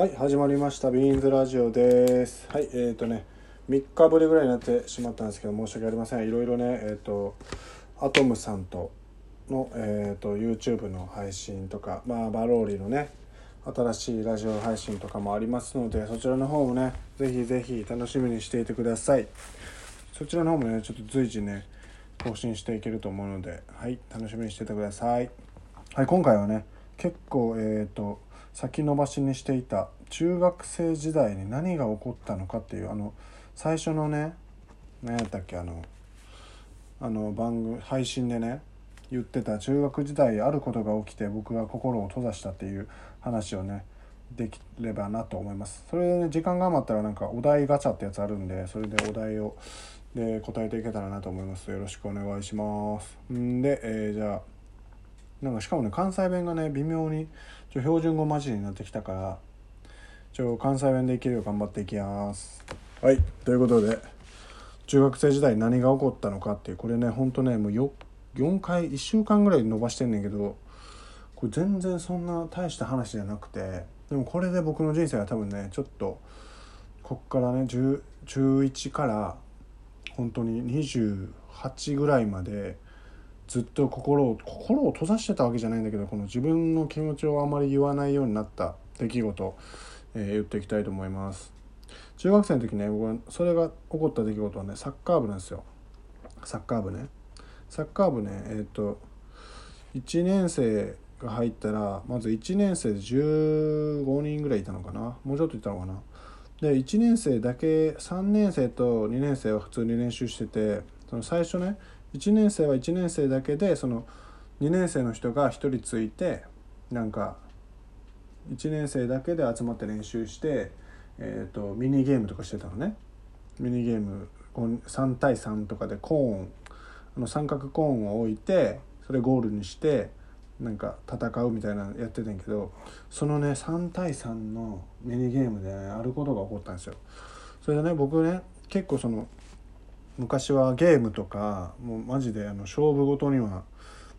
はい始まりました。ビーンズラジオです。はいえっ、ー、とね3日ぶりぐらいになってしまったんですけど申し訳ありません。いろいろねえっ、ー、とアトムさんとの、えーと、YouTube の配信とか、まあ、バローリのね新しいラジオ配信とかもありますのでそちらの方もねぜひぜひ楽しみにしていてください。そちらの方もねちょっと随時ね更新していけると思うのではい楽しみにしててください。はい今回はね結構えっ、と先延ばしにしていた中学生時代に何が起こったのかっていうあの最初のね何やったっけあのあの番組配信でね言ってた中学時代あることが起きて僕が心を閉ざしたっていう話をねできればなと思います。それで、ね、時間が余ったらなんかお題ガチャってやつあるんでそれでお題をで答えていけたらなと思います。よろしくお願いします。んで、えー、じゃあなんかしかもね関西弁がね微妙にちょ標準語混じりになってきたからちょ関西弁でいけるよう頑張っていきます。はいということで中学生時代何が起こったのかっていうこれねほんとねもう 4, 4回1週間ぐらい伸ばしてんねんけどこれ全然そんな大した話じゃなくてでもこれで僕の人生は多分ねちょっとこっからね中1から本当に28ぐらいまでずっと心を心を閉ざしてたわけじゃないんだけどこの自分の気持ちをあまり言わないようになった出来事、えー、言っていきたいと思います。中学生の時ね僕はそれが起こった出来事はねサッカー部なんですよ。サッカー部ね。サッカー部ねえっ、と1年生が入ったらまず1年生で15人ぐらいいたのかな。もうちょっといたのかな。で1年生だけ3年生と2年生は普通に練習しててその最初ね1年生は1年生だけでその2年生の人が1人ついてなんか1年生だけで集まって練習して、えーと、ミニゲームとかしてたのねミニゲーム3対3とかでコーンあの三角コーンを置いてそれゴールにしてなんか戦うみたいなのやってたんやけどそのね3対3のミニゲームで、ね、あることが起こったんですよ。それでね僕ね結構その昔はゲームとかもうマジであの勝負ごとには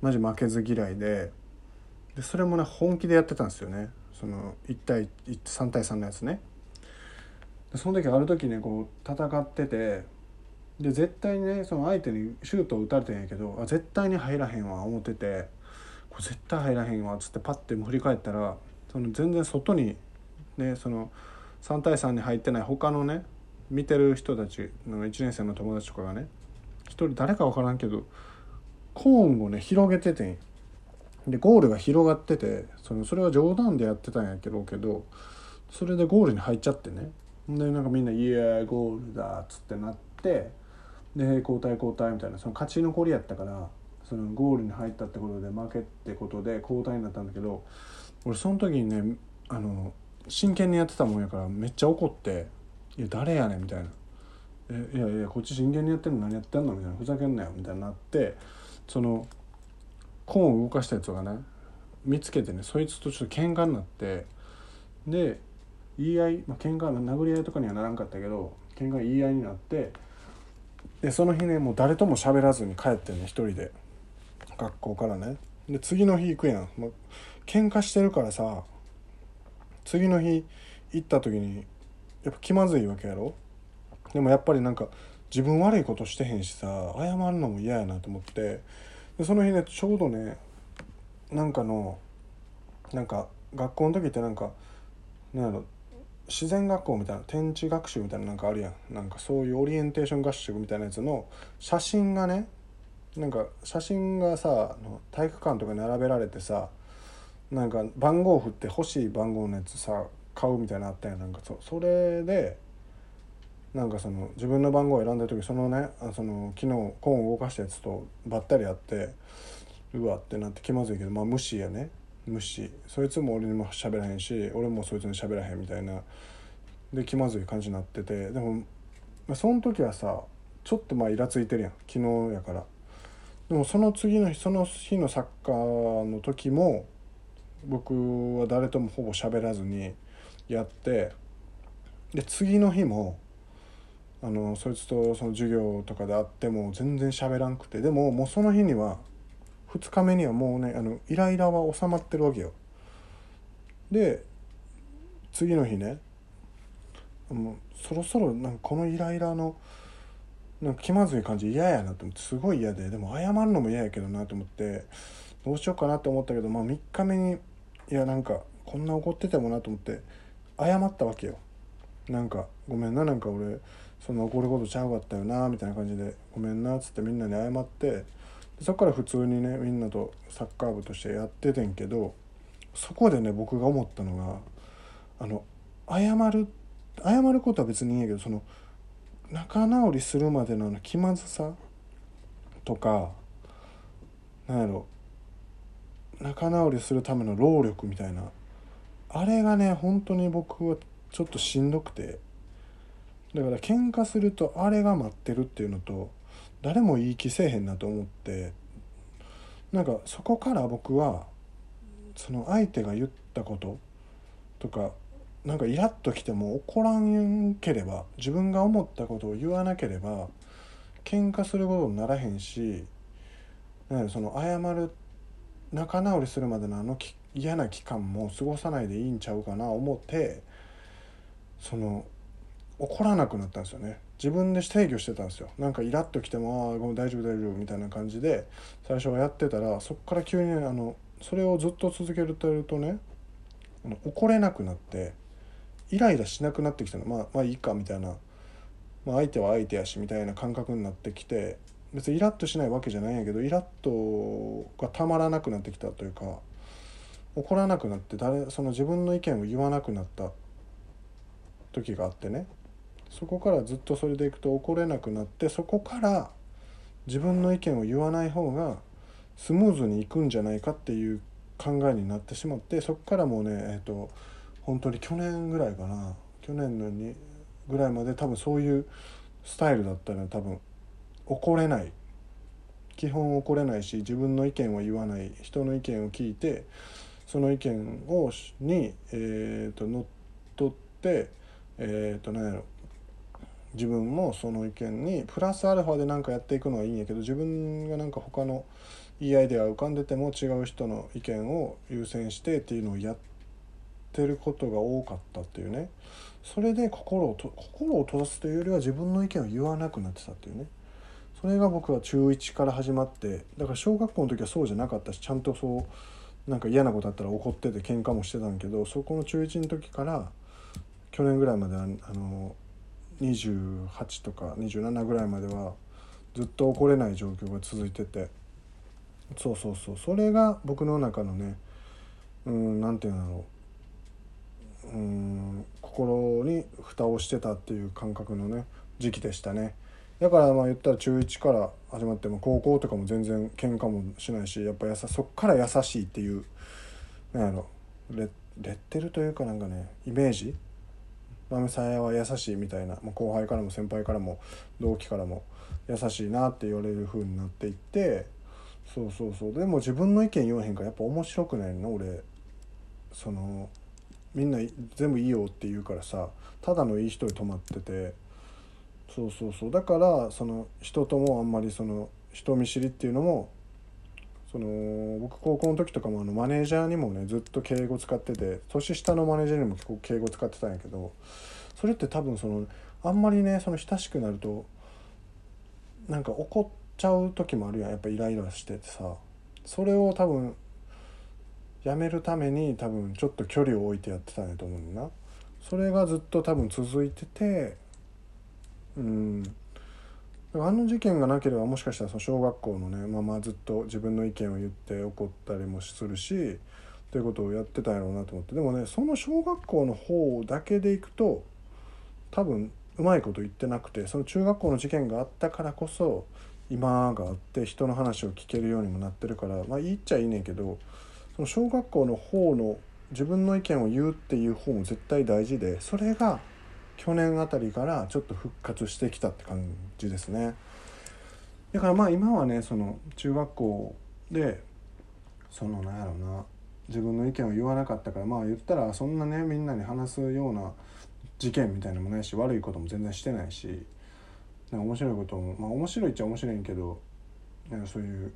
マジ負けず嫌いででそれもね本気でやってたんですよね。その1対3対3のやつね。でその時ある時ねこう戦っててで絶対にねその相手にシュートを打たれてんやけどあ絶対に入らへんわ思っててこれ絶対入らへんわっつってパッて振り返ったらその全然外にねその3対3に入ってない他のね見てる人たちの1年生の友達とかがね一人誰か分からんけどコーンをね広げててでゴールが広がっててそのそれは冗談でやってたんやけどけどそれでゴールに入っちゃってね。でなんかみんな「イエーゴールだ」っつってなってで交代交代みたいなその勝ち残りやったからそのゴールに入ったってことで負けってことで交代になったんだけど俺その時にねあの真剣にやってたもんやからめっちゃ怒って「いや誰やねん」みたいな「えいやいやこっち真剣にやってんの？何やってんの?」みたいな「ふざけんなよ」みたいになってそのコーンを動かしたやつがね見つけてねそいつとちょっと喧嘩になってで言い合い、まあ、喧嘩殴り合いとかにはならんかったけど喧嘩言い合いになってでその日ねもう誰とも喋らずに帰ってね一人で。学校からね。で次の日行くやん、まあ、喧嘩してるからさ次の日行った時にやっぱ気まずいわけやろ？でもやっぱりなんか自分悪いことしてへんしさ謝るのも嫌やなと思って。でその日ねちょうどねなんかのなんか学校の時ってなんかなんやろ自然学校みたいな天地学習みたいななんかあるやん。なんかそういうオリエンテーション合宿みたいなやつの写真がねなんか写真がさ体育館とかに並べられてさなんか番号振って欲しい番号のやつさ買うみたいなのあったやなんかそそれでなんかその自分の番号を選んだ時そのねあその昨日コーンを動かしたやつとばったり会ってうわってなって気まずいけどまあ無視やね。無視。そいつも俺にも喋らへんし俺もそいつに喋らへんみたいな。で気まずい感じになっててでも、まあ、その時はさちょっとまあイラついてるやん。昨日やから。でもその次の日その日のサッカーの時も僕は誰ともほぼ喋らずにやってで次の日もあのそいつとその授業とかで会っても全然喋らんくてでももうその日には2日目にはもうねあのイライラは収まってるわけよ。で次の日ねもうそろそろなんかこのイライラのなんか気まずい感じ嫌やなと思ってすごい嫌ででも謝るのも嫌やけどなと思ってどうしようかなって思ったけど、まあ、3日目にいやなんかこんな怒っててもなと思って謝ったわけよ。なんか「ごめんななんか俺そんな怒ることちゃうかったよな」みたいな感じで「ごめんな」っつってみんなに謝ってそっから普通にねみんなとサッカー部としてやっててんけどそこでね僕が思ったのがあの謝る謝ることは別にいいんやけどその仲直りするまでのの気まずさとかなんやろ仲直りするための労力みたいなあれがね本当に僕はちょっとしんどくて。だから喧嘩するとあれが待ってるっていうのと誰もいい気せえへんなと思って。なんかそこから僕はその相手が言ったこととかなんかイラッときても怒らんければ自分が思ったことを言わなければ喧嘩することにならへんしなんその謝る仲直りするまでのあのきっ嫌な期間も過ごさないでいいんちゃうかな思ってその怒らなくなったんですよね。自分で制御してたんですよ。なんかイラッときても「ああごめん大丈夫大丈夫」みたいな感じで最初はやってたらそっから急にあのそれをずっと続けるとね怒れなくなってイライラしなくなってきたの。まあまあいいかみたいな、まあ、相手は相手やしみたいな感覚になってきて別にイラッとしないわけじゃないんやけどイラッとがたまらなくなってきたというか怒らなくなって誰その自分の意見を言わなくなった時があってね。そこからずっとそれでいくと怒れなくなってそこから自分の意見を言わない方がスムーズにいくんじゃないかっていう考えになってしまってそこからもうねえっ、ー、と本当に去年ぐらいかな。去年のにぐらいまで多分そういうスタイルだったら多分。怒れない。基本怒れないし自分の意見を言わない。人の意見を聞いてその意見をに、えーと、乗っ取ってえ、ー、と何やろ。自分もその意見にプラスアルファで何かやっていくのはいいんやけど自分がなんか他のいいアイデア浮かんでても違う人の意見を優先してっていうのをやってることが多かったっていうね。それで心をと心を閉ざすというよりは自分の意見を言わなくなってたっていうね。それが僕は中1から始まってだから小学校の時はそうじゃなかったしちゃんとそうなんか嫌なことあったら怒ってて喧嘩もしてたんけどそこの中1の時から去年ぐらいまであの28とか27ぐらいまではずっと怒れない状況が続いてて。そうそうそう。それが僕の中のねうん何て言うんだろう。うん心に蓋をしてたっていう感覚のね時期でしたね。だからまあ言ったら中1から始まっても高校とかも全然喧嘩もしないしやっぱやさそっから優しいっていう何やろレレッテルというかなんかねイメージ？豆さやは優しいみたいな、まあ、後輩からも先輩からも同期からも優しいなって言われる風になっていってそうそうそう。でも自分の意見言わへんからやっぱ面白くないの俺。そのみんな全部いいよって言うからさただのいい人に泊まっててそうそうそう。だからその人ともあんまりその人見知りっていうのもその僕高校の時とかもあのマネージャーにもねずっと敬語使ってて年下のマネージャーにも結構敬語使ってたんやけどそれって多分そのあんまりねその親しくなるとなんか怒っちゃう時もあるやん。やっぱイライラしててさ。それを多分やめるために多分ちょっと距離を置いてやってたんやと思うんだな。それがずっと多分続いててうん。あの事件がなければもしかしたらその小学校のねままずっと自分の意見を言って怒ったりもするしということをやってたんやろうなと思って。でもねその小学校の方だけでいくと多分うまいこと言ってなくてその中学校の事件があったからこそ今があって人の話を聞けるようにもなってるからまあ言っちゃいいねんけどその小学校の方の自分の意見を言うっていう方も絶対大事でそれが去年あたりからちょっと復活してきたって感じですね。だからまあ今はねその中学校でそのなんやろうな自分の意見を言わなかったからまあ言ったらそんなねみんなに話すような事件みたいなのもないし悪いことも全然してないしなんか面白いこともまあ面白いっちゃ面白いんけどなんかそういう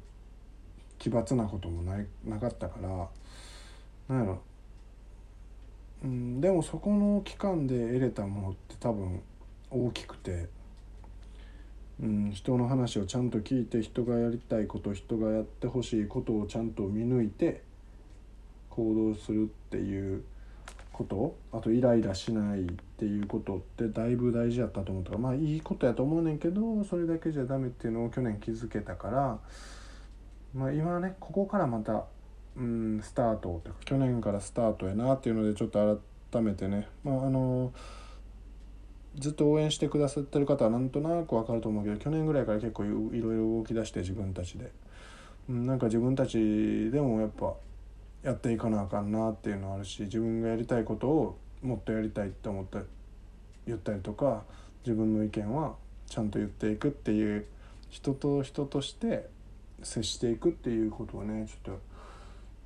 奇抜なこともないなかったからなんやろうん、でもそこの期間で得れたものって多分大きくて、うん、人の話をちゃんと聞いて人がやりたいこと人がやってほしいことをちゃんと見抜いて行動するっていうことあとイライラしないっていうことってだいぶ大事やったと思ったかまあいいことやと思うねんけどそれだけじゃダメっていうのを去年気づけたから、まあ、今ねここからまたうんスタートというか去年からスタートやなっていうのでちょっと改めてね。まああのずっと応援してくださってる方はなんとなく分かると思うけど去年ぐらいから結構いろいろ動き出して自分たちで、うん、なんか自分たちでもやっぱやっていかなあかんなっていうのはあるし自分がやりたいことをもっとやりたいって思って言ったりとか自分の意見はちゃんと言っていくっていう人と人として接していくっていうことをねちょっと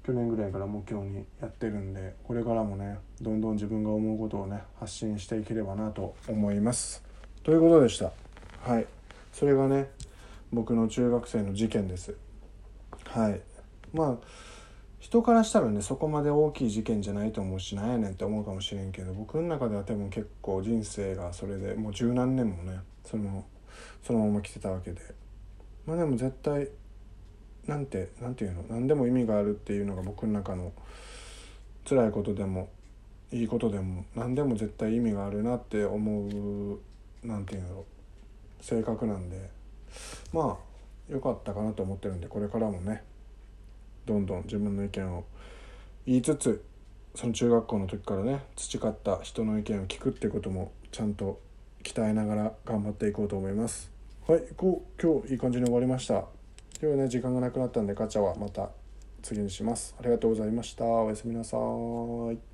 去年ぐらいから目標にやってるんでこれからもねどんどん自分が思うことをね発信していければなと思います。ということでした。はい。それがね僕の中学生の事件です。はい。まあ人からしたらねそこまで大きい事件じゃないと思うしなんやねんって思うかもしれんけど僕の中では多分結構人生がそれでもう十何年もねそのそのまま来てたわけで。まあでも絶対なんてなんていうの？何でも意味があるっていうのが僕の中の辛いことでもいいことでも何でも絶対意味があるなって思うなんていうの？性格なんで。まあ良かったかなと思ってるんでこれからもねどんどん自分の意見を言いつつその中学校の時からね培った人の意見を聞くってこともちゃんと鍛えながら頑張っていこうと思います。はいこう今日いい感じに終わりました。今日はね時間がなくなったんでガチャはまた次にします。ありがとうございました。おやすみなさい。